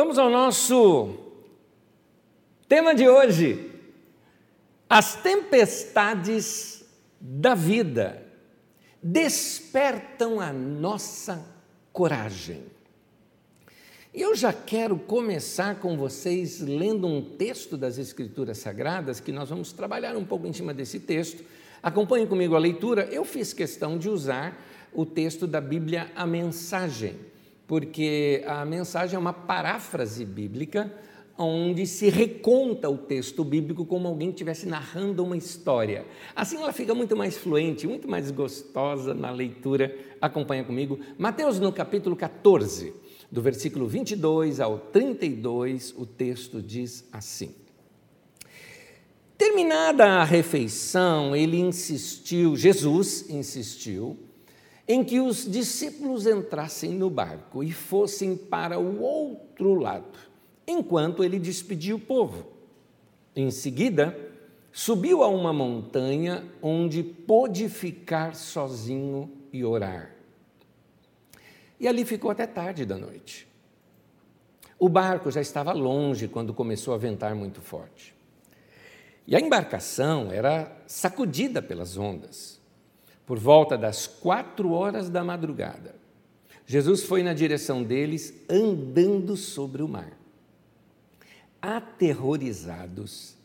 Vamos ao nosso tema de hoje: as tempestades da vida despertam a nossa coragem. Eu já quero começar com vocês lendo um texto das Escrituras Sagradas, que nós vamos trabalhar um pouco em cima desse texto. Acompanhe comigo a leitura. Eu fiz questão de usar o texto da Bíblia, a mensagem, porque a mensagem é uma paráfrase bíblica onde se reconta o texto bíblico como alguém estivesse narrando uma história. Assim ela fica muito mais fluente, muito mais gostosa na leitura. Acompanha comigo. Mateus no capítulo 14, do versículo 22 ao 32, o texto diz assim: Terminada a refeição, ele insistiu, Jesus insistiu, em que os discípulos entrassem no barco e fossem para o outro lado, enquanto ele despedia o povo. Em seguida, subiu a uma montanha onde pôde ficar sozinho e orar. E ali ficou até tarde da noite. O barco já estava longe quando começou a ventar muito forte. E a embarcação era sacudida pelas ondas. Por volta das quatro horas da madrugada, Jesus foi na direção deles andando sobre o mar. Aterrorizados,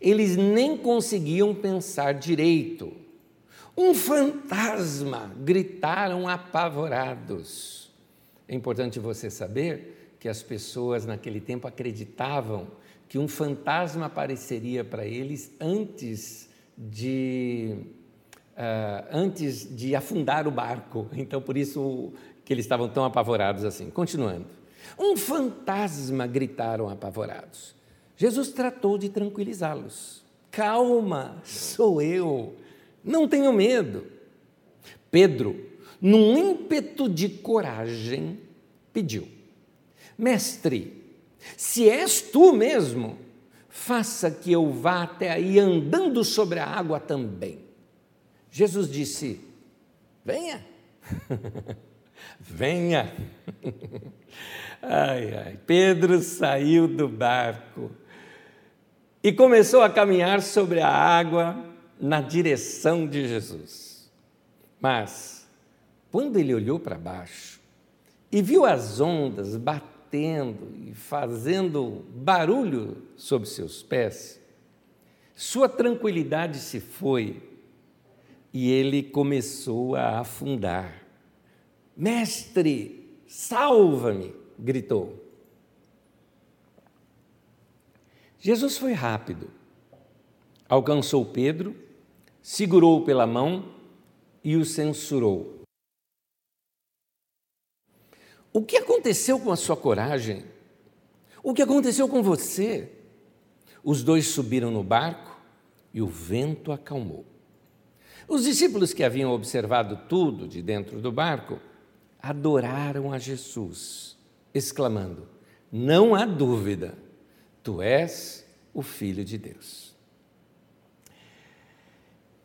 eles nem conseguiam pensar direito. Um fantasma! gritaram apavorados. É importante você saber que as pessoas naquele tempo acreditavam que um fantasma apareceria para eles antes de, uh, antes de afundar o barco. Então, por isso que eles estavam tão apavorados assim. Continuando. Um fantasma, gritaram apavorados. Jesus tratou de tranquilizá-los. Calma, sou eu. Não tenho medo. Pedro, num ímpeto de coragem, pediu: Mestre, se és tu mesmo, faça que eu vá até aí andando sobre a água também. Jesus disse: Venha, venha. ai, ai. Pedro saiu do barco e começou a caminhar sobre a água na direção de Jesus. Mas, quando ele olhou para baixo e viu as ondas batendo, e fazendo barulho sob seus pés, sua tranquilidade se foi e ele começou a afundar. Mestre, salva-me! gritou. Jesus foi rápido, alcançou Pedro, segurou-o pela mão e o censurou. O que aconteceu com a sua coragem? O que aconteceu com você? Os dois subiram no barco e o vento acalmou. Os discípulos que haviam observado tudo de dentro do barco adoraram a Jesus, exclamando: Não há dúvida, tu és o Filho de Deus.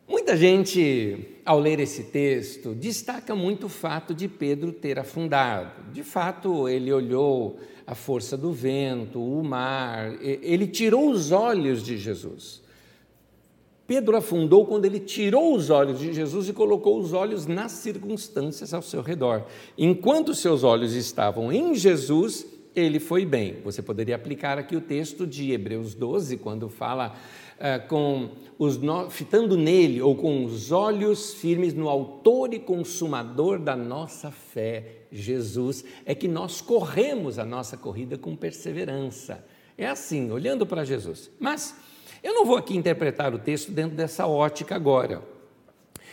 Muita gente, ao ler esse texto, destaca muito o fato de Pedro ter afundado. De fato, ele olhou a força do vento, o mar, ele tirou os olhos de Jesus. Pedro afundou quando ele tirou os olhos de Jesus e colocou os olhos nas circunstâncias ao seu redor. Enquanto seus olhos estavam em Jesus, ele foi bem. Você poderia aplicar aqui o texto de Hebreus 12, quando fala eh, com os fitando nele ou com os olhos firmes no autor e consumador da nossa fé, Jesus, é que nós corremos a nossa corrida com perseverança. É assim, olhando para Jesus. Mas eu não vou aqui interpretar o texto dentro dessa ótica agora.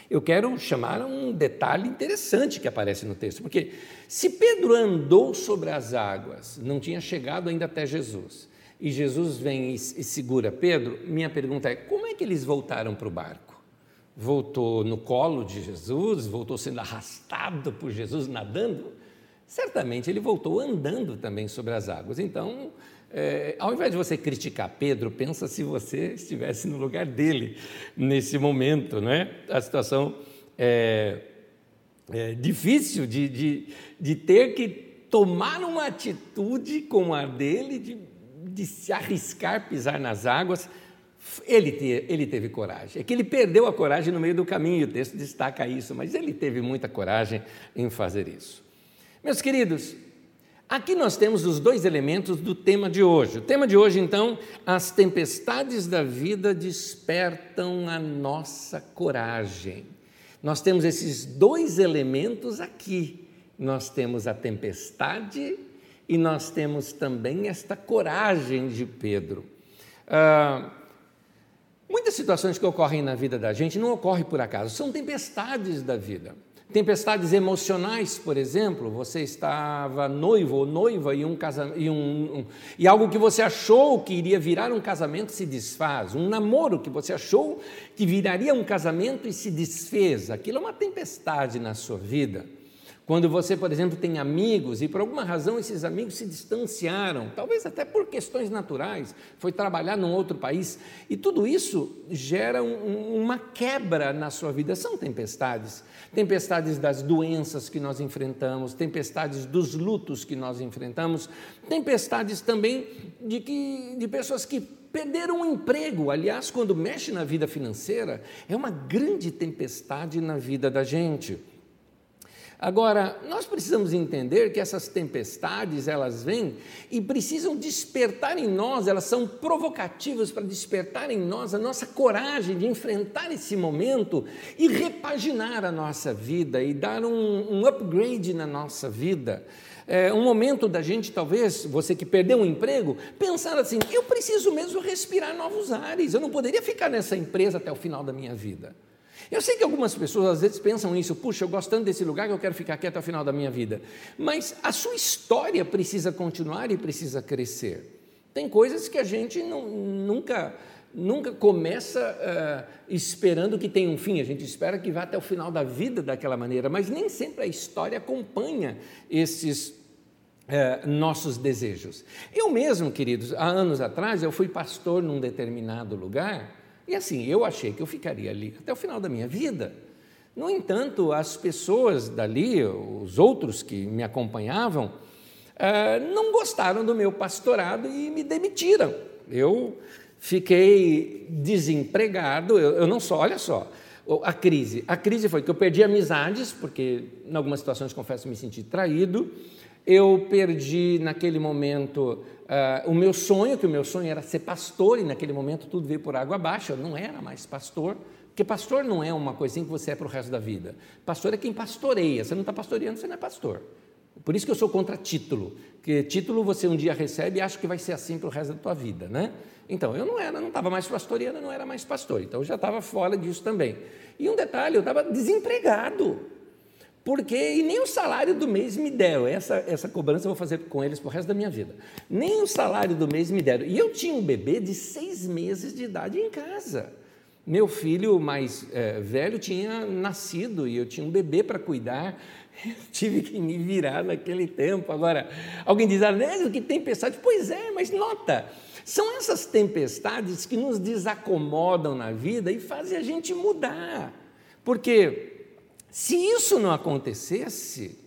Eu quero chamar um detalhe interessante que aparece no texto, porque se Pedro andou sobre as águas, não tinha chegado ainda até Jesus, e Jesus vem e segura Pedro, minha pergunta é: como é que eles voltaram para o barco? Voltou no colo de Jesus? Voltou sendo arrastado por Jesus nadando? Certamente ele voltou andando também sobre as águas. Então, é, ao invés de você criticar Pedro, pensa se você estivesse no lugar dele nesse momento, não é? A situação é, é difícil de, de, de ter que tomar uma atitude como a dele, de, de se arriscar pisar nas águas, ele, te, ele teve coragem. É que ele perdeu a coragem no meio do caminho, o texto destaca isso, mas ele teve muita coragem em fazer isso. Meus queridos, aqui nós temos os dois elementos do tema de hoje. O tema de hoje, então, as tempestades da vida despertam a nossa coragem. Nós temos esses dois elementos aqui. Nós temos a tempestade e nós temos também esta coragem de Pedro. Ah, Muitas situações que ocorrem na vida da gente não ocorrem por acaso, são tempestades da vida. Tempestades emocionais, por exemplo, você estava noivo ou noiva e, um casamento, e, um, um, e algo que você achou que iria virar um casamento se desfaz. Um namoro que você achou que viraria um casamento e se desfez. Aquilo é uma tempestade na sua vida. Quando você, por exemplo, tem amigos e por alguma razão esses amigos se distanciaram, talvez até por questões naturais, foi trabalhar num outro país, e tudo isso gera um, uma quebra na sua vida. São tempestades. Tempestades das doenças que nós enfrentamos, tempestades dos lutos que nós enfrentamos, tempestades também de, que, de pessoas que perderam o emprego. Aliás, quando mexe na vida financeira, é uma grande tempestade na vida da gente. Agora, nós precisamos entender que essas tempestades, elas vêm e precisam despertar em nós, elas são provocativas para despertar em nós a nossa coragem de enfrentar esse momento e repaginar a nossa vida e dar um, um upgrade na nossa vida. É um momento da gente, talvez, você que perdeu um emprego, pensar assim: eu preciso mesmo respirar novos ares, eu não poderia ficar nessa empresa até o final da minha vida. Eu sei que algumas pessoas às vezes pensam isso, puxa, eu gosto tanto desse lugar que eu quero ficar aqui até o final da minha vida. Mas a sua história precisa continuar e precisa crescer. Tem coisas que a gente não, nunca, nunca começa uh, esperando que tenha um fim, a gente espera que vá até o final da vida daquela maneira, mas nem sempre a história acompanha esses uh, nossos desejos. Eu mesmo, queridos, há anos atrás, eu fui pastor num determinado lugar e assim, eu achei que eu ficaria ali até o final da minha vida. No entanto, as pessoas dali, os outros que me acompanhavam, eh, não gostaram do meu pastorado e me demitiram. Eu fiquei desempregado, eu, não só, olha só, a crise. A crise foi que eu perdi amizades, porque em algumas situações, confesso, me senti traído. Eu perdi, naquele momento, Uh, o meu sonho, que o meu sonho era ser pastor, e naquele momento tudo veio por água abaixo, eu não era mais pastor, porque pastor não é uma coisinha que você é para o resto da vida. Pastor é quem pastoreia, você não está pastoreando, você não é pastor. Por isso que eu sou contra título, que título você um dia recebe e acha que vai ser assim para o resto da tua vida, né? Então, eu não era, não estava mais pastoreando, não era mais pastor, então eu já estava fora disso também. E um detalhe, eu estava desempregado porque e nem o salário do mês me deram. Essa, essa cobrança eu vou fazer com eles para o resto da minha vida. Nem o salário do mês me deram. E eu tinha um bebê de seis meses de idade em casa. Meu filho mais é, velho tinha nascido e eu tinha um bebê para cuidar. Eu tive que me virar naquele tempo. Agora, alguém diz, Anésio, que tempestade. Pois é, mas nota, são essas tempestades que nos desacomodam na vida e fazem a gente mudar. Porque se isso não acontecesse,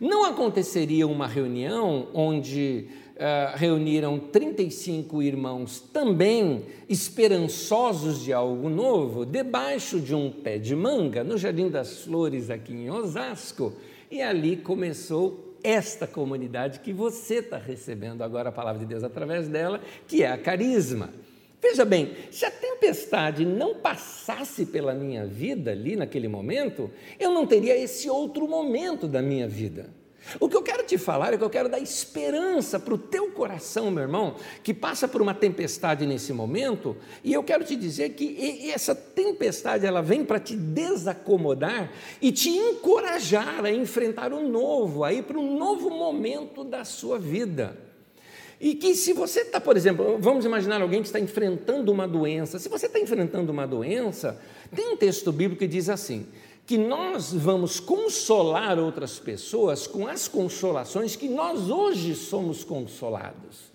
não aconteceria uma reunião onde uh, reuniram 35 irmãos também esperançosos de algo novo, debaixo de um pé de manga, no Jardim das Flores, aqui em Osasco, e ali começou esta comunidade que você está recebendo agora a palavra de Deus através dela, que é a Carisma. Veja bem, se a tempestade não passasse pela minha vida ali naquele momento, eu não teria esse outro momento da minha vida. O que eu quero te falar é que eu quero dar esperança para o teu coração, meu irmão, que passa por uma tempestade nesse momento, e eu quero te dizer que essa tempestade ela vem para te desacomodar e te encorajar a enfrentar o novo, a ir para um novo momento da sua vida. E que se você está, por exemplo, vamos imaginar alguém que está enfrentando uma doença. Se você está enfrentando uma doença, tem um texto bíblico que diz assim: que nós vamos consolar outras pessoas com as consolações que nós hoje somos consolados.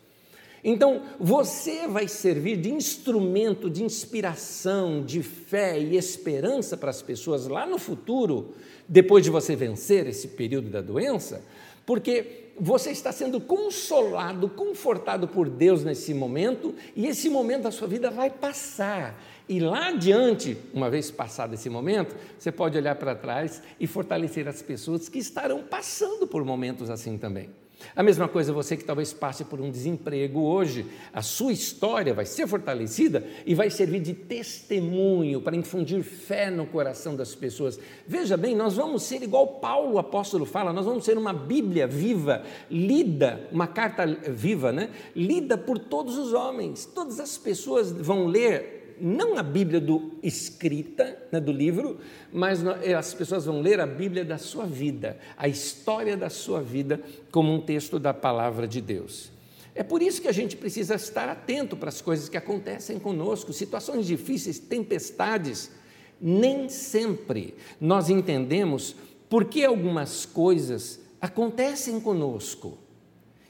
Então, você vai servir de instrumento de inspiração, de fé e esperança para as pessoas lá no futuro, depois de você vencer esse período da doença, porque você está sendo consolado, confortado por Deus nesse momento, e esse momento da sua vida vai passar. E lá adiante, uma vez passado esse momento, você pode olhar para trás e fortalecer as pessoas que estarão passando por momentos assim também. A mesma coisa você que talvez passe por um desemprego hoje, a sua história vai ser fortalecida e vai servir de testemunho para infundir fé no coração das pessoas. Veja bem, nós vamos ser igual Paulo, o apóstolo fala, nós vamos ser uma Bíblia viva, lida, uma carta viva, né? Lida por todos os homens. Todas as pessoas vão ler não a Bíblia do escrita, né, do livro, mas as pessoas vão ler a Bíblia da sua vida, a história da sua vida, como um texto da palavra de Deus. É por isso que a gente precisa estar atento para as coisas que acontecem conosco, situações difíceis, tempestades. Nem sempre nós entendemos por que algumas coisas acontecem conosco.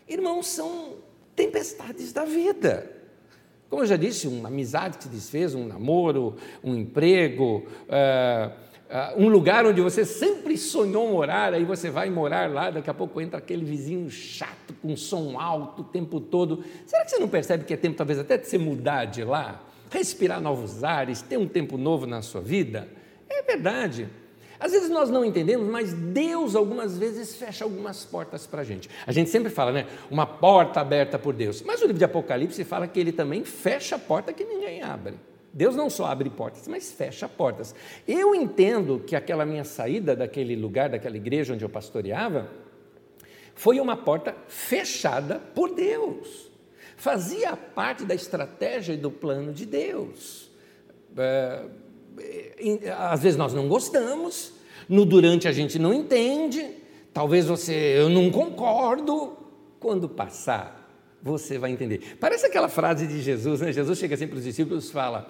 Irmãos, são tempestades da vida. Como eu já disse, uma amizade que se desfez, um namoro, um emprego, uh, uh, um lugar onde você sempre sonhou morar, aí você vai morar lá, daqui a pouco entra aquele vizinho chato, com som alto o tempo todo. Será que você não percebe que é tempo, talvez, até de você mudar de lá? Respirar novos ares, ter um tempo novo na sua vida? É verdade. Às vezes nós não entendemos, mas Deus algumas vezes fecha algumas portas para a gente. A gente sempre fala, né? Uma porta aberta por Deus. Mas o livro de Apocalipse fala que ele também fecha a porta que ninguém abre. Deus não só abre portas, mas fecha portas. Eu entendo que aquela minha saída daquele lugar, daquela igreja onde eu pastoreava, foi uma porta fechada por Deus. Fazia parte da estratégia e do plano de Deus. É, às vezes nós não gostamos, no durante a gente não entende, talvez você, eu não concordo, quando passar, você vai entender. Parece aquela frase de Jesus, né? Jesus chega sempre para os discípulos e fala: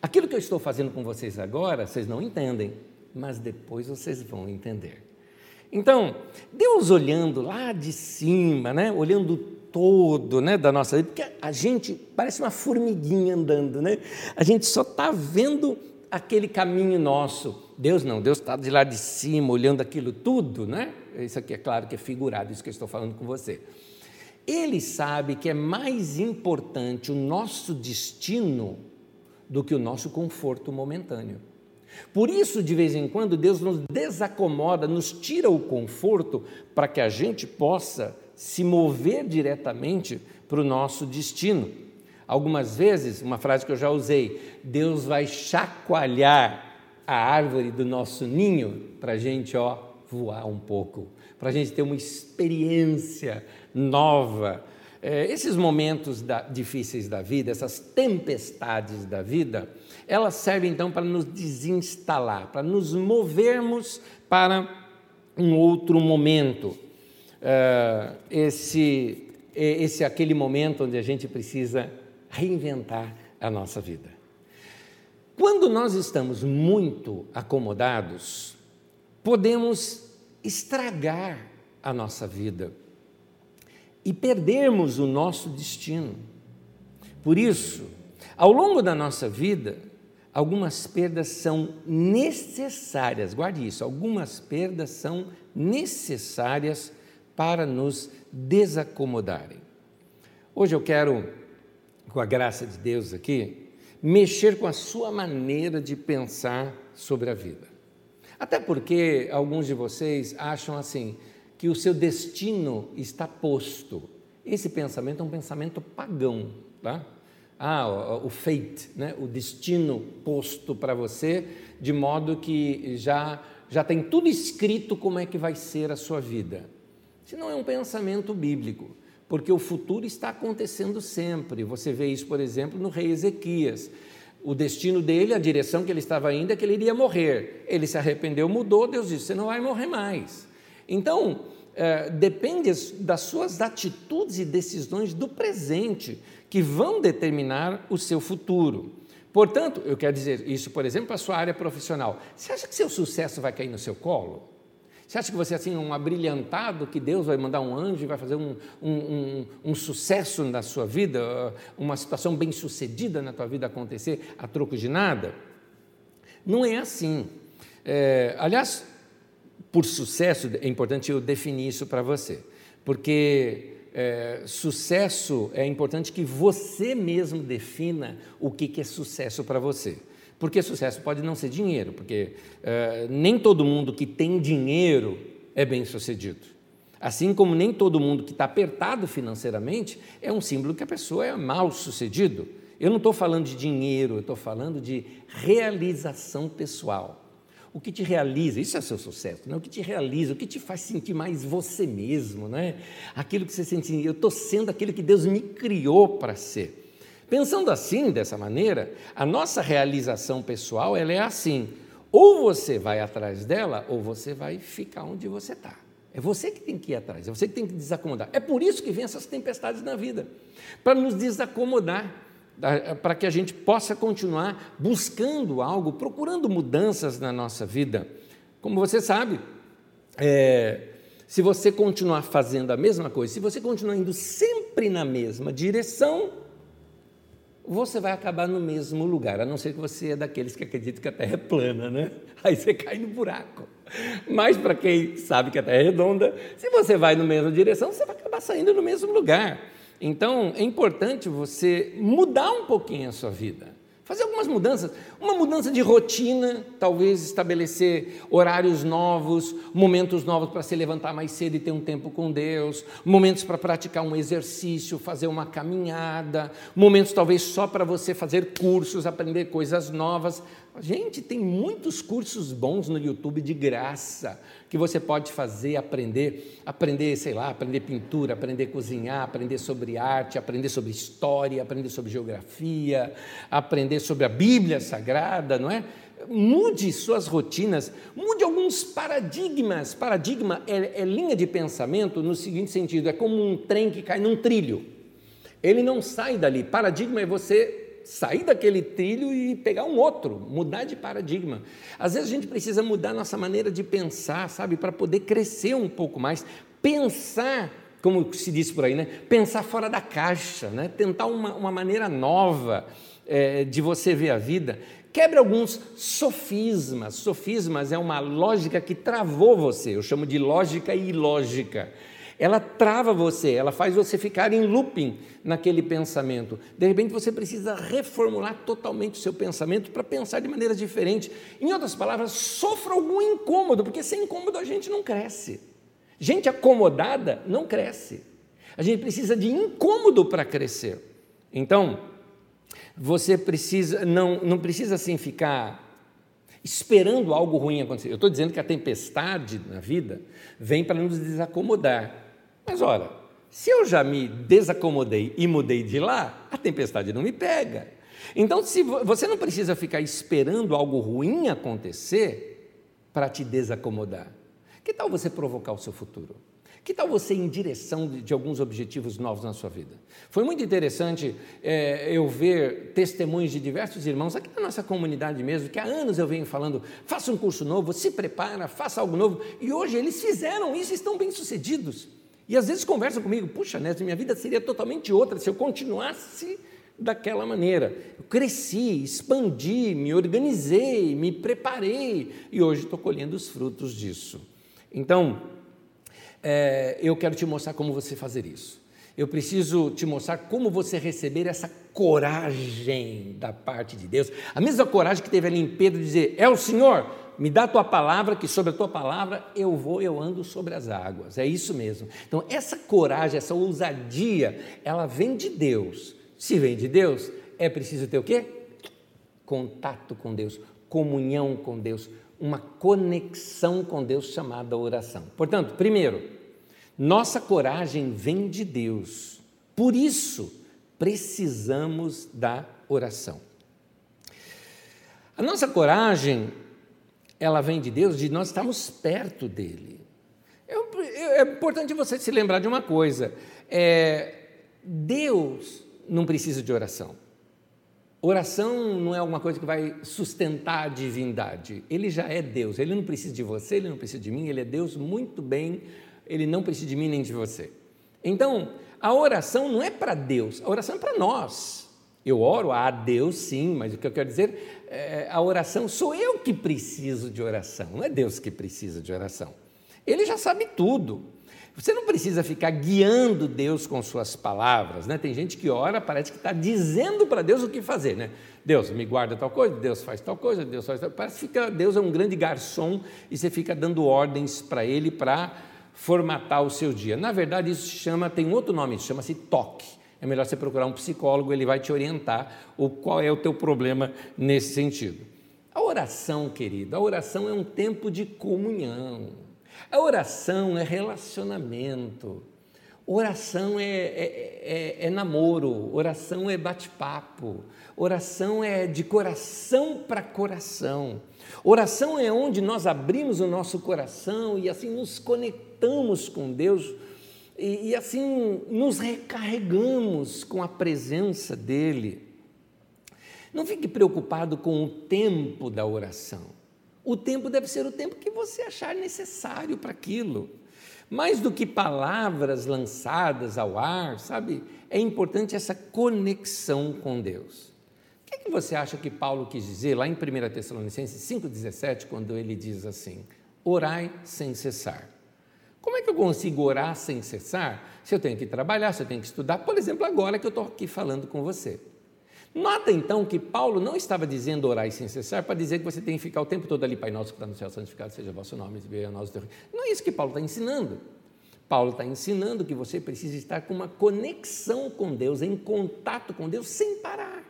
Aquilo que eu estou fazendo com vocês agora, vocês não entendem, mas depois vocês vão entender. Então, Deus olhando lá de cima, né? olhando todo né? da nossa vida, porque a gente parece uma formiguinha andando, né? a gente só está vendo aquele caminho nosso. Deus não, Deus está de lá de cima, olhando aquilo tudo, né? Isso aqui é claro que é figurado, isso que eu estou falando com você. Ele sabe que é mais importante o nosso destino do que o nosso conforto momentâneo. Por isso, de vez em quando, Deus nos desacomoda, nos tira o conforto para que a gente possa se mover diretamente para o nosso destino. Algumas vezes, uma frase que eu já usei, Deus vai chacoalhar a árvore do nosso ninho para a gente ó, voar um pouco, para a gente ter uma experiência nova. É, esses momentos da, difíceis da vida, essas tempestades da vida, elas servem então para nos desinstalar, para nos movermos para um outro momento. É, esse, esse é aquele momento onde a gente precisa reinventar a nossa vida. Quando nós estamos muito acomodados, podemos estragar a nossa vida e perdermos o nosso destino. Por isso, ao longo da nossa vida, algumas perdas são necessárias, guarde isso, algumas perdas são necessárias para nos desacomodarem. Hoje eu quero com a graça de Deus aqui, mexer com a sua maneira de pensar sobre a vida. Até porque alguns de vocês acham assim, que o seu destino está posto. Esse pensamento é um pensamento pagão, tá? Ah, o, fate, né? o destino posto para você, de modo que já, já tem tudo escrito como é que vai ser a sua vida. Isso não é um pensamento bíblico porque o futuro está acontecendo sempre. Você vê isso, por exemplo, no rei Ezequias. O destino dele, a direção que ele estava indo é que ele iria morrer. Ele se arrependeu, mudou, Deus disse: Você não vai morrer mais. Então, é, depende das suas atitudes e decisões do presente que vão determinar o seu futuro. Portanto, eu quero dizer isso, por exemplo, para a sua área profissional. Você acha que seu sucesso vai cair no seu colo? Você acha que você é assim, um abrilhantado, que Deus vai mandar um anjo e vai fazer um, um, um, um sucesso na sua vida, uma situação bem sucedida na tua vida acontecer a troco de nada? Não é assim. É, aliás, por sucesso, é importante eu definir isso para você, porque é, sucesso é importante que você mesmo defina o que, que é sucesso para você. Porque sucesso pode não ser dinheiro, porque é, nem todo mundo que tem dinheiro é bem sucedido. Assim como nem todo mundo que está apertado financeiramente é um símbolo que a pessoa é mal sucedido. Eu não estou falando de dinheiro, eu estou falando de realização pessoal o que te realiza, isso é seu sucesso, né? o que te realiza, o que te faz sentir mais você mesmo, né? aquilo que você sente, eu estou sendo aquilo que Deus me criou para ser. Pensando assim, dessa maneira, a nossa realização pessoal ela é assim: ou você vai atrás dela, ou você vai ficar onde você está. É você que tem que ir atrás, é você que tem que desacomodar. É por isso que vem essas tempestades na vida para nos desacomodar para que a gente possa continuar buscando algo, procurando mudanças na nossa vida. Como você sabe, é, se você continuar fazendo a mesma coisa, se você continuar indo sempre na mesma direção, você vai acabar no mesmo lugar, a não ser que você é daqueles que acreditam que a Terra é plana, né? Aí você cai no buraco. Mas para quem sabe que a Terra é redonda, se você vai na mesma direção, você vai acabar saindo no mesmo lugar. Então, é importante você mudar um pouquinho a sua vida. Fazer algumas mudanças, uma mudança de rotina, talvez estabelecer horários novos, momentos novos para se levantar mais cedo e ter um tempo com Deus, momentos para praticar um exercício, fazer uma caminhada, momentos talvez só para você fazer cursos, aprender coisas novas. Gente, tem muitos cursos bons no YouTube de graça que você pode fazer, aprender, aprender, sei lá, aprender pintura, aprender cozinhar, aprender sobre arte, aprender sobre história, aprender sobre geografia, aprender sobre a Bíblia Sagrada, não é? Mude suas rotinas, mude alguns paradigmas. Paradigma é, é linha de pensamento no seguinte sentido: é como um trem que cai num trilho. Ele não sai dali. Paradigma é você sair daquele trilho e pegar um outro, mudar de paradigma. Às vezes a gente precisa mudar nossa maneira de pensar, sabe, para poder crescer um pouco mais, pensar, como se diz por aí, né? Pensar fora da caixa, né? Tentar uma, uma maneira nova é, de você ver a vida. Quebre alguns sofismas. Sofismas é uma lógica que travou você. Eu chamo de lógica ilógica ela trava você, ela faz você ficar em looping naquele pensamento. De repente você precisa reformular totalmente o seu pensamento para pensar de maneira diferente. Em outras palavras, sofra algum incômodo, porque sem incômodo a gente não cresce. Gente acomodada não cresce. A gente precisa de incômodo para crescer. Então, você precisa não, não precisa assim ficar esperando algo ruim acontecer. Eu estou dizendo que a tempestade na vida vem para nos desacomodar. Mas ora, se eu já me desacomodei e mudei de lá, a tempestade não me pega. Então, se você não precisa ficar esperando algo ruim acontecer para te desacomodar. Que tal você provocar o seu futuro? Que tal você ir em direção de, de alguns objetivos novos na sua vida? Foi muito interessante é, eu ver testemunhos de diversos irmãos aqui na nossa comunidade mesmo, que há anos eu venho falando: faça um curso novo, se prepara, faça algo novo, e hoje eles fizeram isso e estão bem sucedidos. E às vezes conversam comigo, puxa, Néstor, minha vida seria totalmente outra se eu continuasse daquela maneira. Eu cresci, expandi, me organizei, me preparei e hoje estou colhendo os frutos disso. Então, é, eu quero te mostrar como você fazer isso. Eu preciso te mostrar como você receber essa coragem da parte de Deus. A mesma coragem que teve ali em Pedro de dizer: É o Senhor, me dá a tua palavra, que sobre a tua palavra eu vou, eu ando sobre as águas. É isso mesmo. Então, essa coragem, essa ousadia, ela vem de Deus. Se vem de Deus, é preciso ter o quê? Contato com Deus, comunhão com Deus, uma conexão com Deus chamada oração. Portanto, primeiro, nossa coragem vem de Deus. Por isso, precisamos da oração. A nossa coragem ela vem de Deus, de nós estamos perto dele. É, é, importante você se lembrar de uma coisa: é, Deus não precisa de oração. Oração não é alguma coisa que vai sustentar a divindade. Ele já é Deus. Ele não precisa de você, ele não precisa de mim. Ele é Deus muito bem. Ele não precisa de mim nem de você. Então, a oração não é para Deus, a oração é para nós. Eu oro a Deus, sim, mas o que eu quero dizer, é, a oração sou eu que preciso de oração, não é Deus que precisa de oração. Ele já sabe tudo. Você não precisa ficar guiando Deus com suas palavras, né? Tem gente que ora, parece que está dizendo para Deus o que fazer, né? Deus me guarda tal coisa, Deus faz tal coisa, Deus faz tal Parece que fica, Deus é um grande garçom e você fica dando ordens para Ele para formatar o seu dia. Na verdade, isso se chama, tem outro nome, chama-se toque. É melhor você procurar um psicólogo, ele vai te orientar o qual é o teu problema nesse sentido. A oração, querido, a oração é um tempo de comunhão. A oração é relacionamento. Oração é, é, é, é namoro, oração é bate-papo, oração é de coração para coração. Oração é onde nós abrimos o nosso coração e assim nos conectamos com Deus e, e assim nos recarregamos com a presença dEle. Não fique preocupado com o tempo da oração. O tempo deve ser o tempo que você achar necessário para aquilo. Mais do que palavras lançadas ao ar, sabe? É importante essa conexão com Deus. O que, é que você acha que Paulo quis dizer lá em 1 Tessalonicenses 5,17, quando ele diz assim: orai sem cessar? Como é que eu consigo orar sem cessar? Se eu tenho que trabalhar, se eu tenho que estudar, por exemplo, agora que eu estou aqui falando com você. Nota então que Paulo não estava dizendo orar sem cessar para dizer que você tem que ficar o tempo todo ali, Pai Nosso que está no céu, santificado seja o vosso nome, veja nós teu Não é isso que Paulo está ensinando. Paulo está ensinando que você precisa estar com uma conexão com Deus, em contato com Deus, sem parar.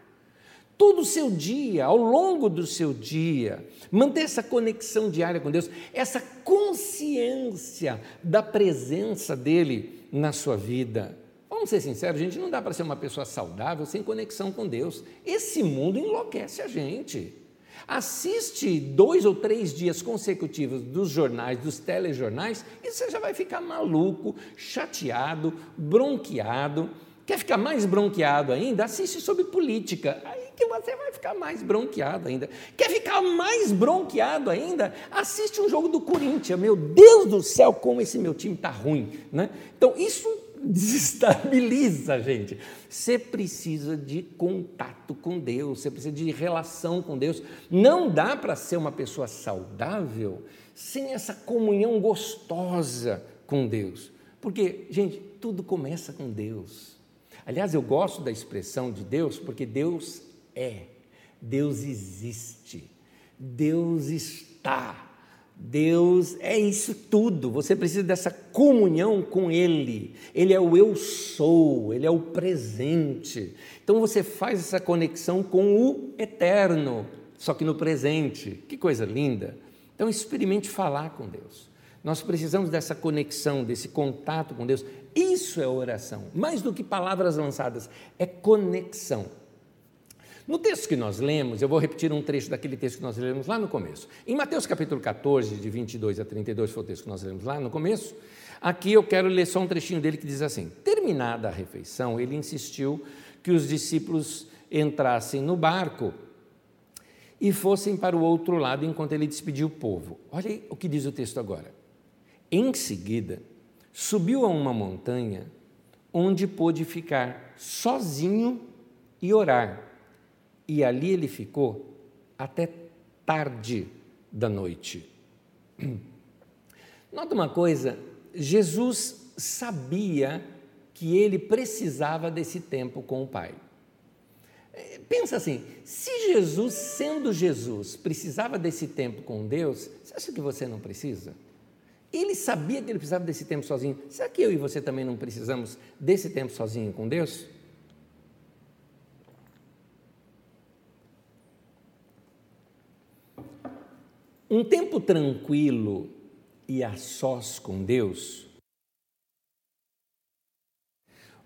Todo o seu dia, ao longo do seu dia, manter essa conexão diária com Deus, essa consciência da presença dEle na sua vida. Vamos ser sinceros, gente, não dá para ser uma pessoa saudável sem conexão com Deus. Esse mundo enlouquece a gente. Assiste dois ou três dias consecutivos dos jornais, dos telejornais, e você já vai ficar maluco, chateado, bronqueado. Quer ficar mais bronqueado ainda? Assiste sobre política. Aí que você vai ficar mais bronqueado ainda. Quer ficar mais bronqueado ainda? Assiste um jogo do Corinthians. Meu Deus do céu, como esse meu time está ruim. Né? Então, isso desestabiliza a gente. Você precisa de contato com Deus, você precisa de relação com Deus. Não dá para ser uma pessoa saudável sem essa comunhão gostosa com Deus. Porque, gente, tudo começa com Deus. Aliás, eu gosto da expressão de Deus porque Deus é, Deus existe, Deus está. Deus é isso tudo, você precisa dessa comunhão com Ele. Ele é o eu sou, Ele é o presente. Então você faz essa conexão com o eterno, só que no presente. Que coisa linda! Então experimente falar com Deus. Nós precisamos dessa conexão, desse contato com Deus. Isso é oração, mais do que palavras lançadas, é conexão. No texto que nós lemos, eu vou repetir um trecho daquele texto que nós lemos lá no começo. Em Mateus capítulo 14, de 22 a 32, foi o texto que nós lemos lá no começo. Aqui eu quero ler só um trechinho dele que diz assim: Terminada a refeição, ele insistiu que os discípulos entrassem no barco e fossem para o outro lado enquanto ele despediu o povo. Olha o que diz o texto agora. Em seguida, subiu a uma montanha onde pôde ficar sozinho e orar e ali ele ficou até tarde da noite. Nota uma coisa: Jesus sabia que ele precisava desse tempo com o Pai. É, pensa assim: se Jesus, sendo Jesus, precisava desse tempo com Deus, você acha que você não precisa? Ele sabia que ele precisava desse tempo sozinho. Será que eu e você também não precisamos desse tempo sozinho com Deus? Um tempo tranquilo e a sós com Deus,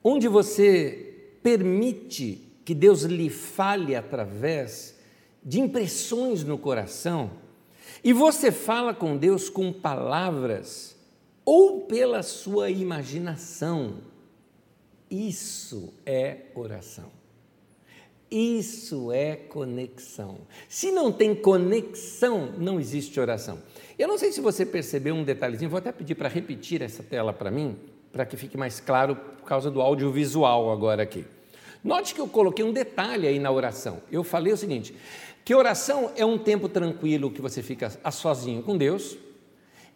onde você permite que Deus lhe fale através de impressões no coração, e você fala com Deus com palavras ou pela sua imaginação, isso é oração. Isso é conexão. Se não tem conexão, não existe oração. Eu não sei se você percebeu um detalhezinho, vou até pedir para repetir essa tela para mim, para que fique mais claro por causa do audiovisual agora aqui. Note que eu coloquei um detalhe aí na oração. Eu falei o seguinte: que oração é um tempo tranquilo que você fica sozinho com Deus,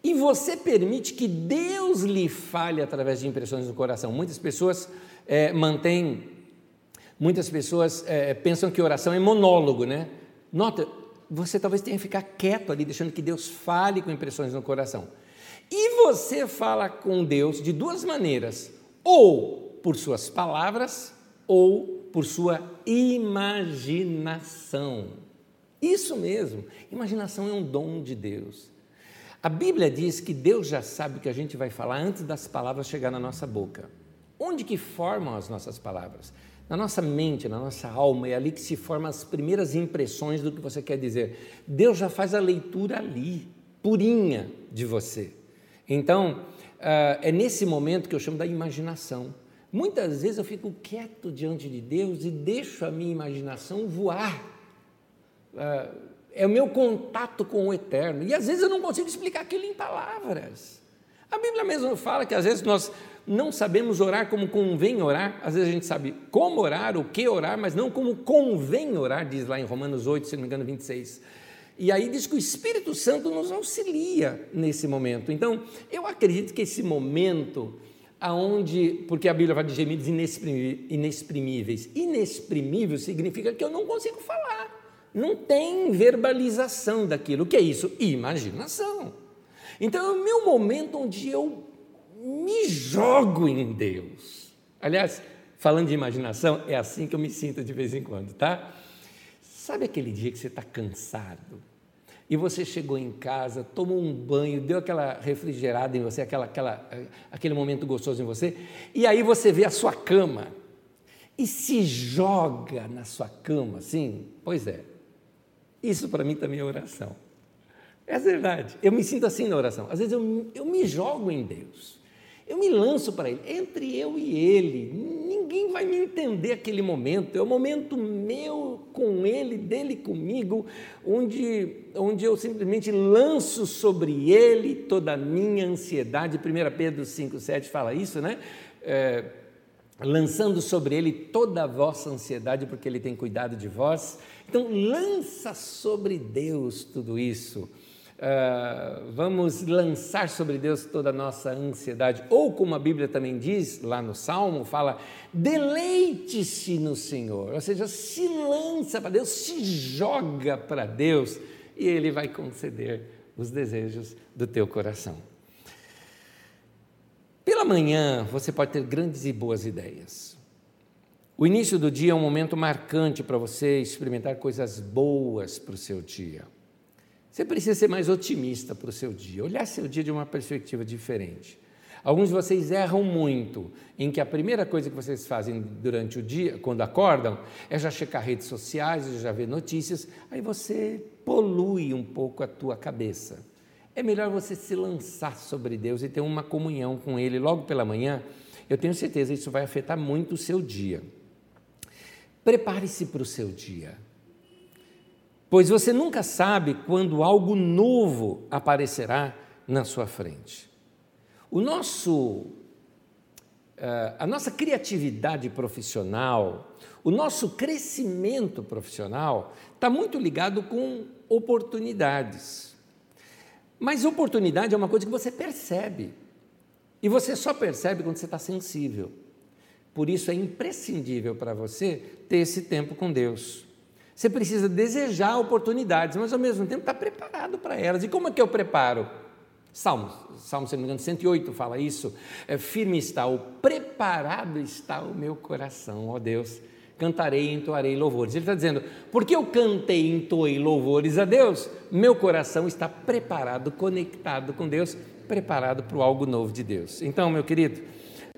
E você permite que Deus lhe fale através de impressões no coração. Muitas pessoas é, mantêm, muitas pessoas é, pensam que oração é monólogo, né? Nota, você talvez tenha que ficar quieto ali, deixando que Deus fale com impressões no coração. E você fala com Deus de duas maneiras: ou por suas palavras, ou por sua imaginação. Isso mesmo, imaginação é um dom de Deus. A Bíblia diz que Deus já sabe o que a gente vai falar antes das palavras chegar na nossa boca. Onde que formam as nossas palavras? Na nossa mente, na nossa alma, é ali que se formam as primeiras impressões do que você quer dizer. Deus já faz a leitura ali, purinha de você. Então, ah, é nesse momento que eu chamo da imaginação. Muitas vezes eu fico quieto diante de Deus e deixo a minha imaginação voar. Ah, é o meu contato com o eterno. E às vezes eu não consigo explicar aquilo em palavras. A Bíblia mesmo fala que às vezes nós não sabemos orar como convém orar, às vezes a gente sabe como orar, o que orar, mas não como convém orar, diz lá em Romanos 8, se não me engano, 26. E aí diz que o Espírito Santo nos auxilia nesse momento. Então, eu acredito que esse momento aonde, porque a Bíblia vai de gemidos inexprimíveis. Inexprimível significa que eu não consigo falar. Não tem verbalização daquilo. O que é isso? Imaginação. Então, é o meu momento onde eu me jogo em Deus. Aliás, falando de imaginação, é assim que eu me sinto de vez em quando, tá? Sabe aquele dia que você está cansado e você chegou em casa, tomou um banho, deu aquela refrigerada em você, aquela, aquela, aquele momento gostoso em você, e aí você vê a sua cama e se joga na sua cama, assim? Pois é, isso para mim também é oração. É verdade. Eu me sinto assim na oração. Às vezes eu, eu me jogo em Deus. Eu me lanço para Ele, entre eu e Ele. Ninguém vai me entender aquele momento. É o momento meu com Ele, dele comigo, onde, onde eu simplesmente lanço sobre Ele toda a minha ansiedade. 1 Pedro 5,7 fala isso, né? É, lançando sobre Ele toda a vossa ansiedade, porque Ele tem cuidado de vós. Então, lança sobre Deus tudo isso. Uh, vamos lançar sobre Deus toda a nossa ansiedade, ou como a Bíblia também diz lá no Salmo, fala: deleite-se no Senhor, ou seja, se lança para Deus, se joga para Deus e Ele vai conceder os desejos do teu coração. Pela manhã você pode ter grandes e boas ideias. O início do dia é um momento marcante para você experimentar coisas boas para o seu dia. Você precisa ser mais otimista para o seu dia, olhar seu dia de uma perspectiva diferente. Alguns de vocês erram muito em que a primeira coisa que vocês fazem durante o dia, quando acordam, é já checar redes sociais, já ver notícias, aí você polui um pouco a tua cabeça. É melhor você se lançar sobre Deus e ter uma comunhão com Ele logo pela manhã. Eu tenho certeza que isso vai afetar muito o seu dia. Prepare-se para o seu dia, pois você nunca sabe quando algo novo aparecerá na sua frente. O nosso, eh, a nossa criatividade profissional, o nosso crescimento profissional está muito ligado com oportunidades. Mas oportunidade é uma coisa que você percebe. E você só percebe quando você está sensível. Por isso é imprescindível para você ter esse tempo com Deus. Você precisa desejar oportunidades, mas ao mesmo tempo estar tá preparado para elas. E como é que eu preparo? Salmos, Salmo, se não me engano, 108 fala isso. É, firme está, o preparado está o meu coração, ó Deus. Cantarei e entoarei louvores. Ele está dizendo, porque eu cantei e entoei louvores a Deus, meu coração está preparado, conectado com Deus, preparado para o algo novo de Deus. Então, meu querido,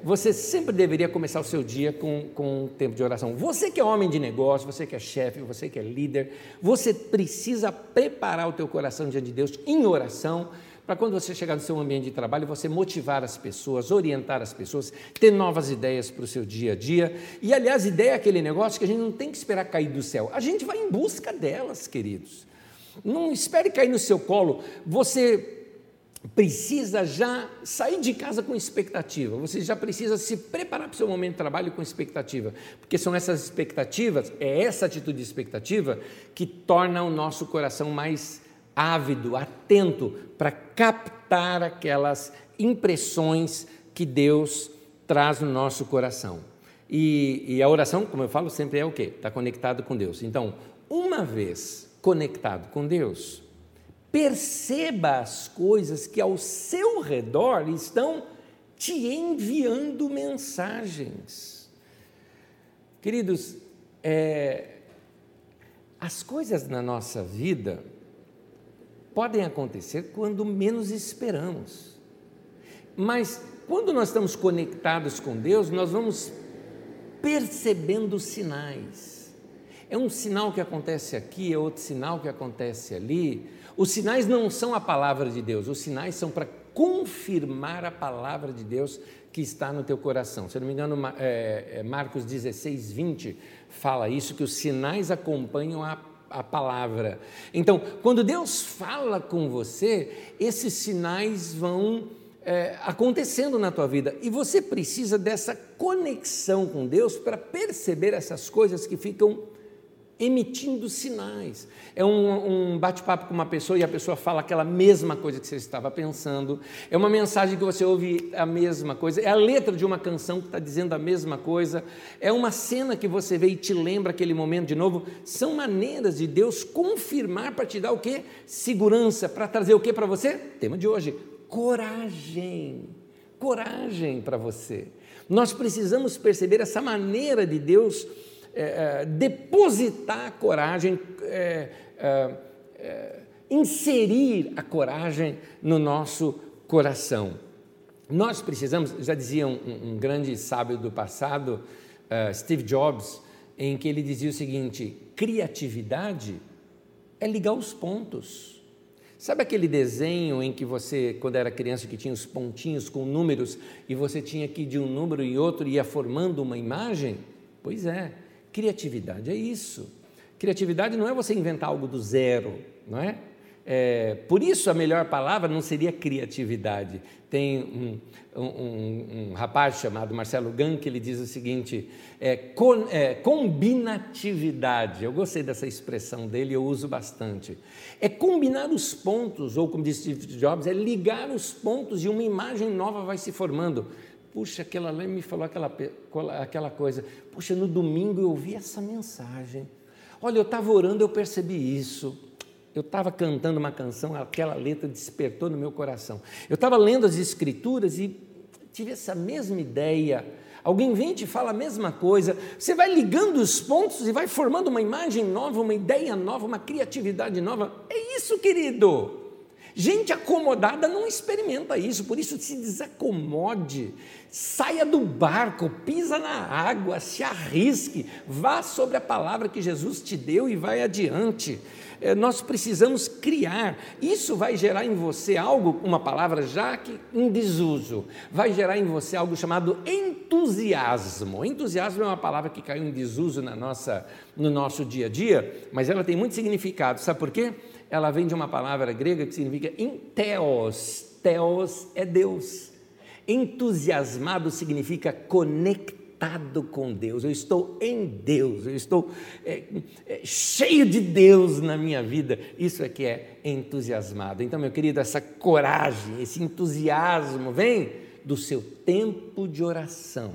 você sempre deveria começar o seu dia com, com um tempo de oração. Você que é homem de negócio, você que é chefe, você que é líder, você precisa preparar o teu coração diante de Deus em oração, para quando você chegar no seu ambiente de trabalho, você motivar as pessoas, orientar as pessoas, ter novas ideias para o seu dia a dia. E, aliás, ideia é aquele negócio que a gente não tem que esperar cair do céu, a gente vai em busca delas, queridos. Não espere cair no seu colo. Você precisa já sair de casa com expectativa, você já precisa se preparar para o seu momento de trabalho com expectativa, porque são essas expectativas, é essa atitude de expectativa que torna o nosso coração mais ávido, atento para captar aquelas impressões que Deus traz no nosso coração. E, e a oração, como eu falo, sempre é o quê? Está conectado com Deus. Então, uma vez conectado com Deus, perceba as coisas que ao seu redor estão te enviando mensagens. Queridos, é, as coisas na nossa vida podem acontecer quando menos esperamos. Mas quando nós estamos conectados com Deus, nós vamos percebendo sinais. É um sinal que acontece aqui, é outro sinal que acontece ali. Os sinais não são a palavra de Deus, os sinais são para confirmar a palavra de Deus que está no teu coração. Se eu não me engano, é, é Marcos 16, 20 fala isso, que os sinais acompanham a, a palavra. Então, quando Deus fala com você, esses sinais vão é, acontecendo na tua vida e você precisa dessa conexão com Deus para perceber essas coisas que ficam emitindo sinais. É um, um bate-papo com uma pessoa e a pessoa fala aquela mesma coisa que você estava pensando. É uma mensagem que você ouve a mesma coisa. É a letra de uma canção que está dizendo a mesma coisa. É uma cena que você vê e te lembra aquele momento de novo. São maneiras de Deus confirmar para te dar o quê? Segurança. Para trazer o quê para você? Tema de hoje: coragem. Coragem para você. Nós precisamos perceber essa maneira de Deus é, é, depositar a coragem, é, inserir a coragem no nosso coração. Nós precisamos, já dizia um, um grande sábio do passado, uh, Steve Jobs, em que ele dizia o seguinte: criatividade é ligar os pontos. Sabe aquele desenho em que você, quando era criança, que tinha os pontinhos com números e você tinha que de um número e outro ia formando uma imagem? Pois é, criatividade é isso. Criatividade não é você inventar algo do zero, não é? É, por isso a melhor palavra não seria criatividade. Tem um, um, um rapaz chamado Marcelo Gan que ele diz o seguinte: é, con, é, combinatividade. Eu gostei dessa expressão dele, eu uso bastante. É combinar os pontos, ou como disse Steve Jobs, é ligar os pontos e uma imagem nova vai se formando. Puxa, aquela lei me falou aquela, aquela coisa. Puxa, no domingo eu ouvi essa mensagem. Olha, eu estava orando, eu percebi isso eu estava cantando uma canção, aquela letra despertou no meu coração. Eu estava lendo as escrituras e tive essa mesma ideia. Alguém vem e te fala a mesma coisa, você vai ligando os pontos e vai formando uma imagem nova, uma ideia nova, uma criatividade nova. É isso, querido. Gente acomodada não experimenta isso, por isso se desacomode, saia do barco, pisa na água, se arrisque, vá sobre a palavra que Jesus te deu e vai adiante. É, nós precisamos criar. Isso vai gerar em você algo, uma palavra já que em desuso, vai gerar em você algo chamado entusiasmo. Entusiasmo é uma palavra que caiu em desuso na nossa, no nosso dia a dia, mas ela tem muito significado. Sabe por quê? Ela vem de uma palavra grega que significa enteos. Teos é Deus. Entusiasmado significa conectado com Deus, eu estou em Deus, eu estou é, é, cheio de Deus na minha vida. Isso é que é entusiasmado. Então, meu querido, essa coragem, esse entusiasmo vem do seu tempo de oração.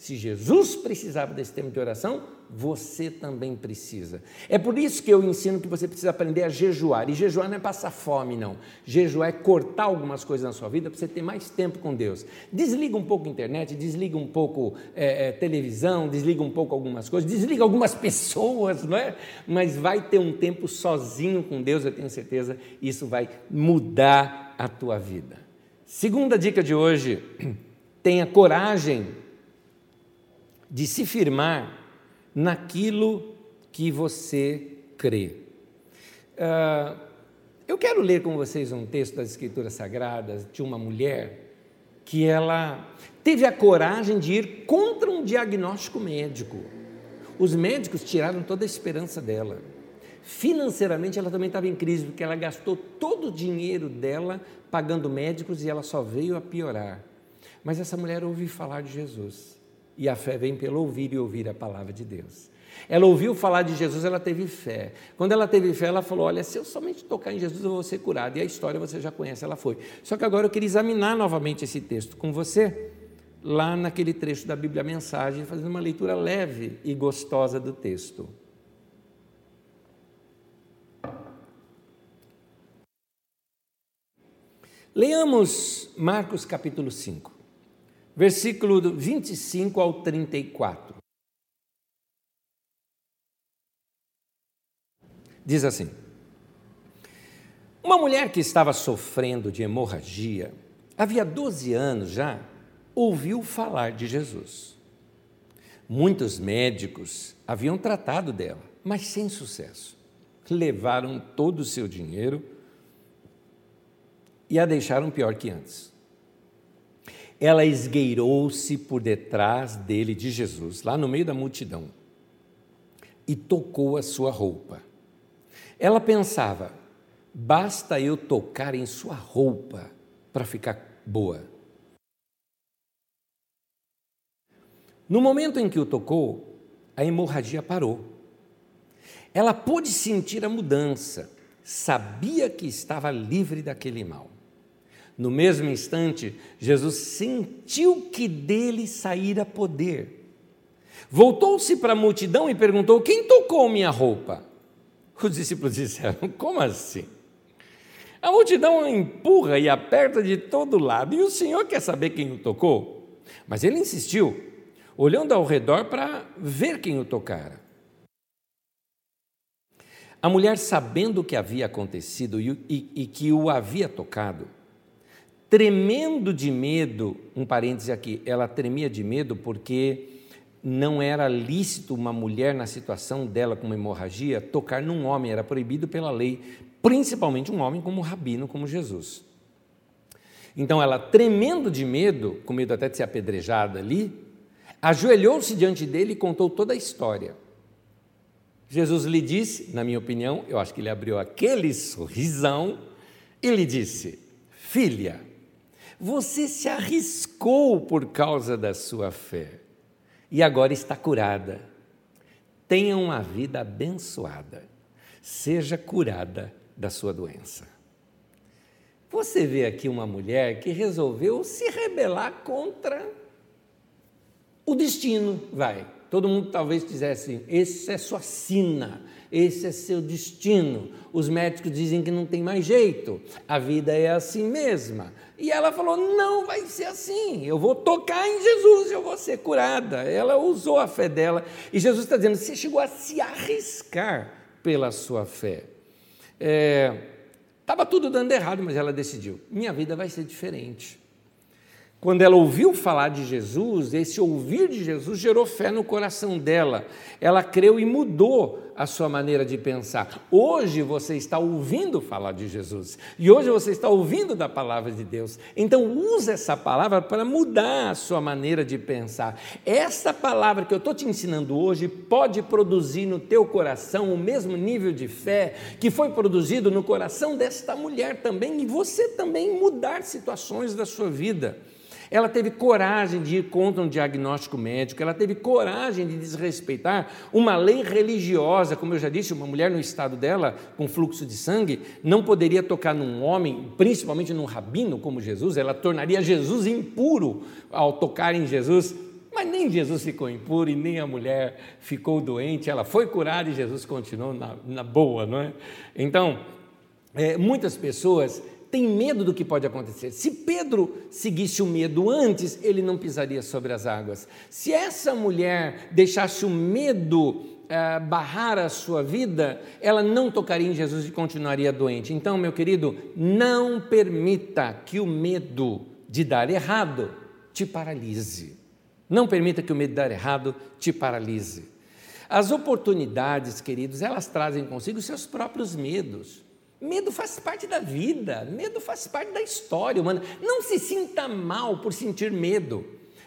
Se Jesus precisava desse tempo de oração, você também precisa. É por isso que eu ensino que você precisa aprender a jejuar. E jejuar não é passar fome, não. Jejuar é cortar algumas coisas na sua vida para você ter mais tempo com Deus. Desliga um pouco a internet, desliga um pouco é, é, televisão, desliga um pouco algumas coisas, desliga algumas pessoas, não é? Mas vai ter um tempo sozinho com Deus, eu tenho certeza, isso vai mudar a tua vida. Segunda dica de hoje: tenha coragem de se firmar naquilo que você crê. Uh, eu quero ler com vocês um texto das Escrituras Sagradas de uma mulher que ela teve a coragem de ir contra um diagnóstico médico. Os médicos tiraram toda a esperança dela. Financeiramente, ela também estava em crise, porque ela gastou todo o dinheiro dela pagando médicos e ela só veio a piorar. Mas essa mulher ouviu falar de Jesus E a fé vem pelo ouvir e ouvir a palavra de Deus. Ela ouviu falar de Jesus, ela teve fé. Quando ela teve fé, ela falou: Olha, se eu somente tocar em Jesus, eu vou ser curado. E a história você já conhece, ela foi. Só que agora eu queria examinar novamente esse texto com você, lá naquele trecho da Bíblia Mensagem, fazendo uma leitura leve e gostosa do texto. Leamos Marcos capítulo 5, versículo 25 ao 34. Diz assim: Uma mulher que estava sofrendo de hemorragia, havia 12 anos já, ouviu falar de Jesus. Muitos médicos haviam tratado dela, mas sem sucesso. Levaram todo o seu dinheiro e a deixaram pior que antes. Ela esgueirou-se por detrás dele, de Jesus, lá no meio da multidão, e tocou a sua roupa. Ela pensava: basta eu tocar em sua roupa para ficar boa. No momento em que o tocou, a hemorragia parou. Ela pôde sentir a mudança, sabia que estava livre daquele mal. No mesmo instante, Jesus sentiu que dele saíra poder. Voltou-se para a multidão e perguntou: Quem tocou minha roupa? Os discípulos disseram: Como assim? A multidão empurra e aperta de todo lado, e o Senhor quer saber quem o tocou? Mas ele insistiu, olhando ao redor para ver quem o tocara. A mulher, sabendo o que havia acontecido e, e, e que o havia tocado, tremendo de medo, um parêntese aqui, ela tremia de medo porque não era lícito uma mulher na situação dela com uma hemorragia tocar num homem, era proibido pela lei, principalmente um homem como rabino, como Jesus. Então ela, tremendo de medo, com medo até de ser apedrejada ali, ajoelhou-se diante dele e contou toda a história. Jesus lhe disse, na minha opinião, eu acho que ele abriu aquele sorrisão e lhe disse: Filha, você se arriscou por causa da sua fé e agora está curada. Tenha uma vida abençoada. Seja curada da sua doença. Você vê aqui uma mulher que resolveu se rebelar contra o destino, vai. Todo mundo talvez dissesse: esse é sua sina, esse é seu destino. Os médicos dizem que não tem mais jeito, a vida é assim mesma. E ela falou: não vai ser assim, eu vou tocar em Jesus, eu vou ser curada. Ela usou a fé dela e Jesus está dizendo: você chegou a se arriscar pela sua fé. Estava é, tudo dando errado, mas ela decidiu: minha vida vai ser diferente. Quando ela ouviu falar de Jesus, esse ouvir de Jesus gerou fé no coração dela. Ela creu e mudou a sua maneira de pensar. Hoje você está ouvindo falar de Jesus e hoje você está ouvindo da palavra de Deus. Então use essa palavra para mudar a sua maneira de pensar. Essa palavra que eu estou te ensinando hoje pode produzir no teu coração o mesmo nível de fé que foi produzido no coração desta mulher também e você também mudar situações da sua vida. Ela teve coragem de ir contra um diagnóstico médico, ela teve coragem de desrespeitar uma lei religiosa, como eu já disse, uma mulher no estado dela, com fluxo de sangue, não poderia tocar num homem, principalmente num rabino como Jesus, ela tornaria Jesus impuro ao tocar em Jesus. Mas nem Jesus ficou impuro e nem a mulher ficou doente, ela foi curada e Jesus continuou na, na boa, não é? Então, é, muitas pessoas tem medo do que pode acontecer. Se Pedro seguisse o medo antes, ele não pisaria sobre as águas. Se essa mulher deixasse o medo eh, barrar a sua vida, ela não tocaria em Jesus e continuaria doente. Então, meu querido, não permita que o medo de dar errado te paralise. Não permita que o medo de dar errado te paralise. As oportunidades, queridos, elas trazem consigo seus próprios medos. Medo faz parte da vida, medo faz parte da história humana. Não se sinta mal por sentir medo.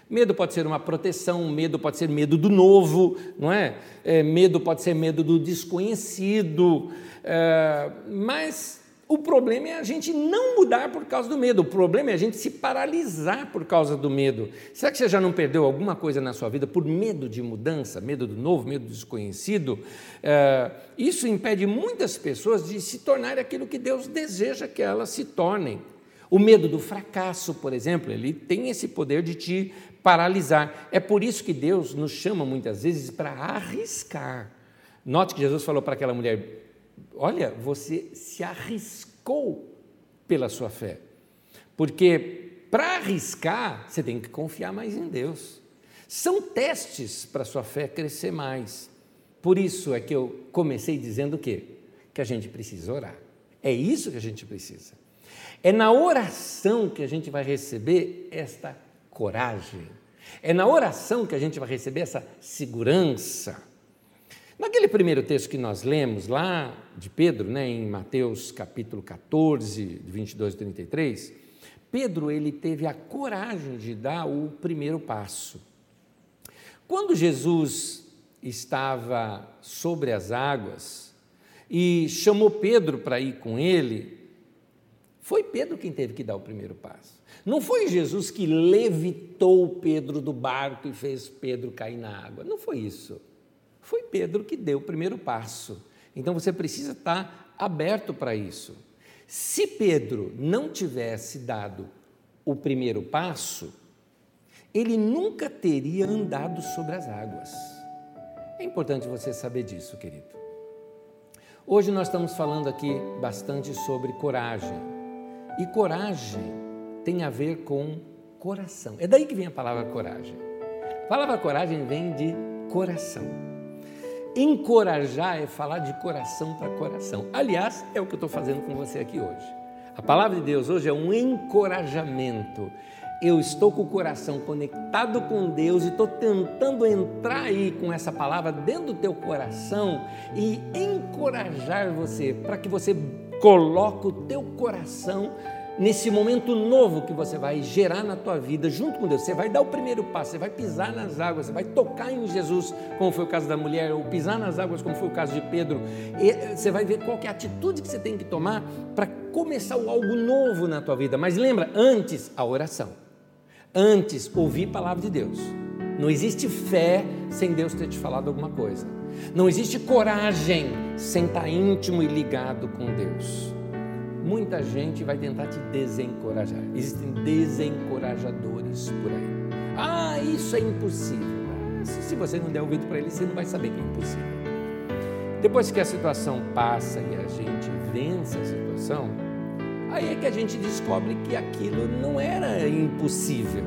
Medo pode ser uma proteção, medo pode ser medo do novo, não é? é medo pode ser medo do desconhecido. É, mas o problema é a gente não mudar por causa do medo. O problema é a gente se paralisar por causa do medo. Será que você já não perdeu alguma coisa na sua vida por medo de mudança, medo do novo, medo do desconhecido? É, isso impede muitas pessoas de se tornarem aquilo que Deus deseja que elas se tornem. O medo do fracasso, por exemplo, ele tem esse poder de te paralisar. É por isso que Deus nos chama muitas vezes para arriscar. Note que Jesus falou para aquela mulher: Olha, você se arriscou pela sua fé. Porque para arriscar, você tem que confiar mais em Deus. São testes para a sua fé crescer mais. Por isso é que eu comecei dizendo o quê? Que a gente precisa orar. É isso que a gente precisa. É na oração que a gente vai receber esta coragem. É na oração que a gente vai receber essa segurança Naquele primeiro texto que nós lemos lá de Pedro, né, em Mateus capítulo 14, 22 e 33, Pedro ele teve a coragem de dar o primeiro passo. Quando Jesus estava sobre as águas e chamou Pedro para ir com ele, foi Pedro quem teve que dar o primeiro passo. Não foi Jesus que levitou Pedro do barco e fez Pedro cair na água. Não foi isso. Foi Pedro que deu o primeiro passo. Então você precisa estar aberto para isso. Se Pedro não tivesse dado o primeiro passo, ele nunca teria andado sobre as águas. É importante você saber disso, querido. Hoje nós estamos falando aqui bastante sobre coragem. E coragem tem a ver com coração. É daí que vem a palavra coragem. A palavra coragem vem de coração. Encorajar é falar de coração para coração. Aliás, é o que eu estou fazendo com você aqui hoje. A palavra de Deus hoje é um encorajamento. Eu estou com o coração conectado com Deus e estou tentando entrar aí com essa palavra dentro do teu coração e encorajar você para que você coloque o teu coração nesse momento novo que você vai gerar na tua vida junto com Deus. Você vai dar o primeiro passo, você vai pisar nas águas, você vai tocar em Jesus, como foi o caso da mulher, ou pisar nas águas, como foi o caso de Pedro. E eh, você vai ver qual é a atitude que você tem que tomar para começar algo novo na tua vida. Mas lembra, antes a oração. Antes ouvir a palavra de Deus. Não existe fé sem Deus ter te falado alguma coisa. Não existe coragem sem estar íntimo e ligado com Deus muita gente vai tentar te desencorajar. Existem desencorajadores por aí. Ah, isso é impossível. Ah, se você não der ouvido para ele, você não vai saber que é impossível. Depois que a situação passa e a gente vence a situação, aí é que a gente descobre que aquilo não era impossível.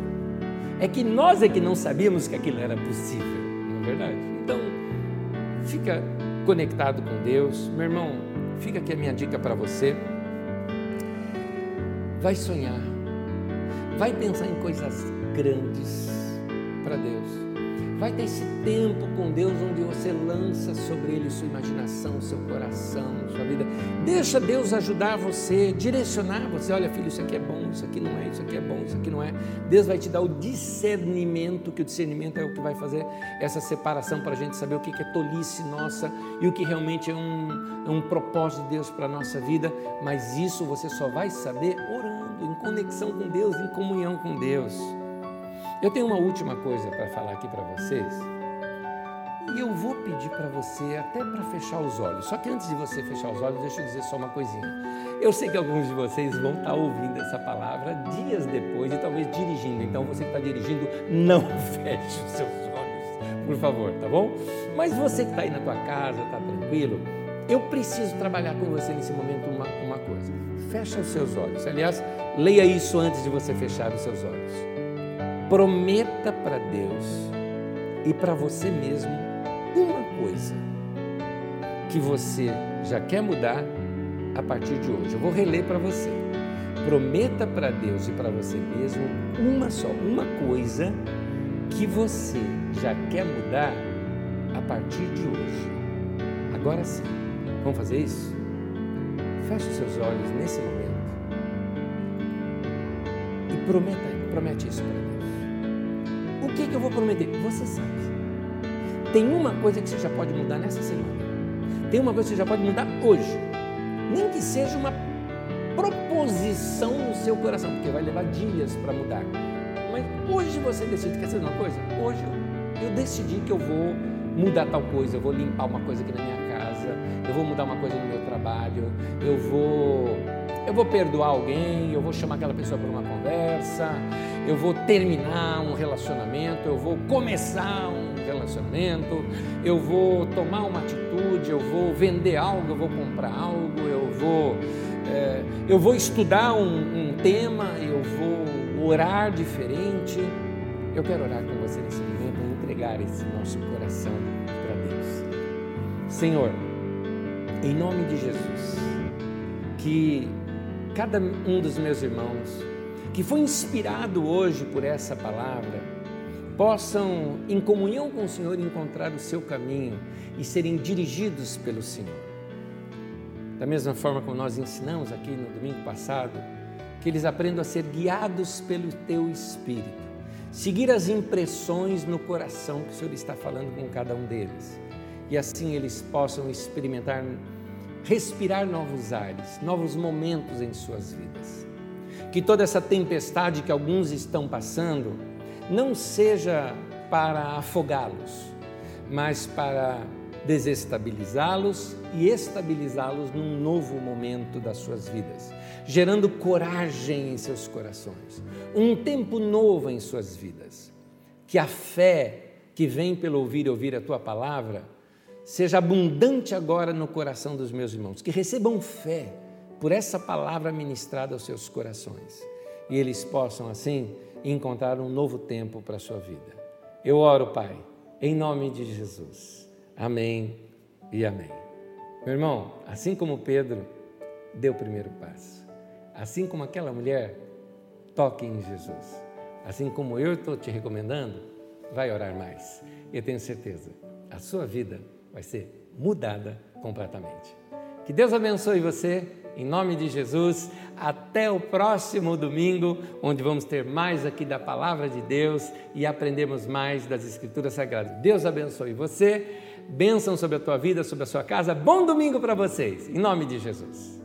É que nós é que não sabíamos que aquilo era possível, não é verdade? Então, fica conectado com Deus. Meu irmão, fica aqui a minha dica para você vai sonhar, vai pensar em coisas grandes para Deus. Vai ter esse tempo com Deus onde você lança sobre Ele sua imaginação, seu coração, sua vida. Deixa Deus ajudar você, direcionar você. Olha, filho, isso aqui é bom, isso aqui não é, isso aqui é bom, isso aqui não é. Deus vai te dar o discernimento, que o discernimento é o que vai fazer essa separação para a gente saber o que é tolice nossa e o que realmente é um, é um propósito de Deus para a nossa vida. Mas isso você só vai saber orando, em conexão com Deus, em comunhão com Deus. Eu tenho uma última coisa para falar aqui para vocês. E eu vou pedir para você até para fechar os olhos. Só que antes de você fechar os olhos, deixa eu dizer só uma coisinha. Eu sei que alguns de vocês vão estar tá ouvindo essa palavra dias depois e talvez dirigindo. Então você que está dirigindo, não feche os seus olhos, por favor, tá bom? Mas você que está aí na tua casa, está tranquilo, eu preciso trabalhar com você nesse momento uma, uma coisa. Fecha os seus olhos. Aliás, leia isso antes de você fechar os seus olhos. Prometa para Deus e para você mesmo uma coisa que você já quer mudar a partir de hoje. Eu vou reler para você. Prometa para Deus e para você mesmo uma só, uma coisa que você já quer mudar a partir de hoje. Agora sim, vamos fazer isso? Feche seus olhos nesse momento e prometa, promete isso para Deus. Que, que eu vou prometer? Você sabe. Tem uma coisa que você já pode mudar nessa semana. Tem uma coisa que você já pode mudar hoje. Nem que seja uma posição no seu coração, porque vai levar dias para mudar. Mas hoje você decide, quer saber uma coisa? Hoje eu, eu decidi que eu vou mudar tal coisa, eu vou limpar uma coisa aqui na minha casa, eu vou mudar uma coisa no meu trabalho, eu vou eu vou perdoar alguém, eu vou chamar aquela pessoa para uma conversa, eu vou terminar um relacionamento, eu vou começar um relacionamento, eu vou tomar uma atitude, eu vou vender algo, eu vou comprar algo, eu vou, é, eu vou estudar um, um tema, eu vou orar diferente. Eu quero orar com você nesse momento e entregar esse nosso coração para Deus. Senhor, em nome de Jesus, que cada um dos meus irmãos que foi inspirado hoje por essa palavra possam, em comunhão com o Senhor, encontrar o seu caminho e serem dirigidos pelo Senhor. Da mesma forma como nós ensinamos aqui no domingo passado, que eles aprendam a ser guiados pelo teu Espírito, seguir as impressões no coração que o Senhor está falando com cada um deles, e assim eles possam experimentar respirar novos ares, novos momentos em suas vidas. Que toda essa tempestade que alguns estão passando não seja para afogá-los, mas para desestabilizá-los e estabilizá-los num novo momento das suas vidas, gerando coragem em seus corações, um tempo novo em suas vidas. Que a fé que vem pelo ouvir e ouvir a tua palavra seja abundante agora no coração dos meus irmãos, que recebam fé por essa palavra ministrada aos seus corações e eles possam assim encontrar um novo tempo para a sua vida. Eu oro, Pai, em nome de Jesus. Amém e amém. Meu irmão, assim como Pedro deu o primeiro passo, assim como aquela mulher, toque em Jesus. Assim como eu estou te recomendando, vai orar mais. Eu tenho certeza, a sua vida vai ser mudada completamente. Que Deus abençoe você, em nome de Jesus. Até o próximo domingo, onde vamos ter mais aqui da palavra de Deus e aprendemos mais das Escrituras Sagradas. Deus abençoe você, bênção sobre a tua vida, sobre a sua casa. Bom domingo para vocês, em nome de Jesus.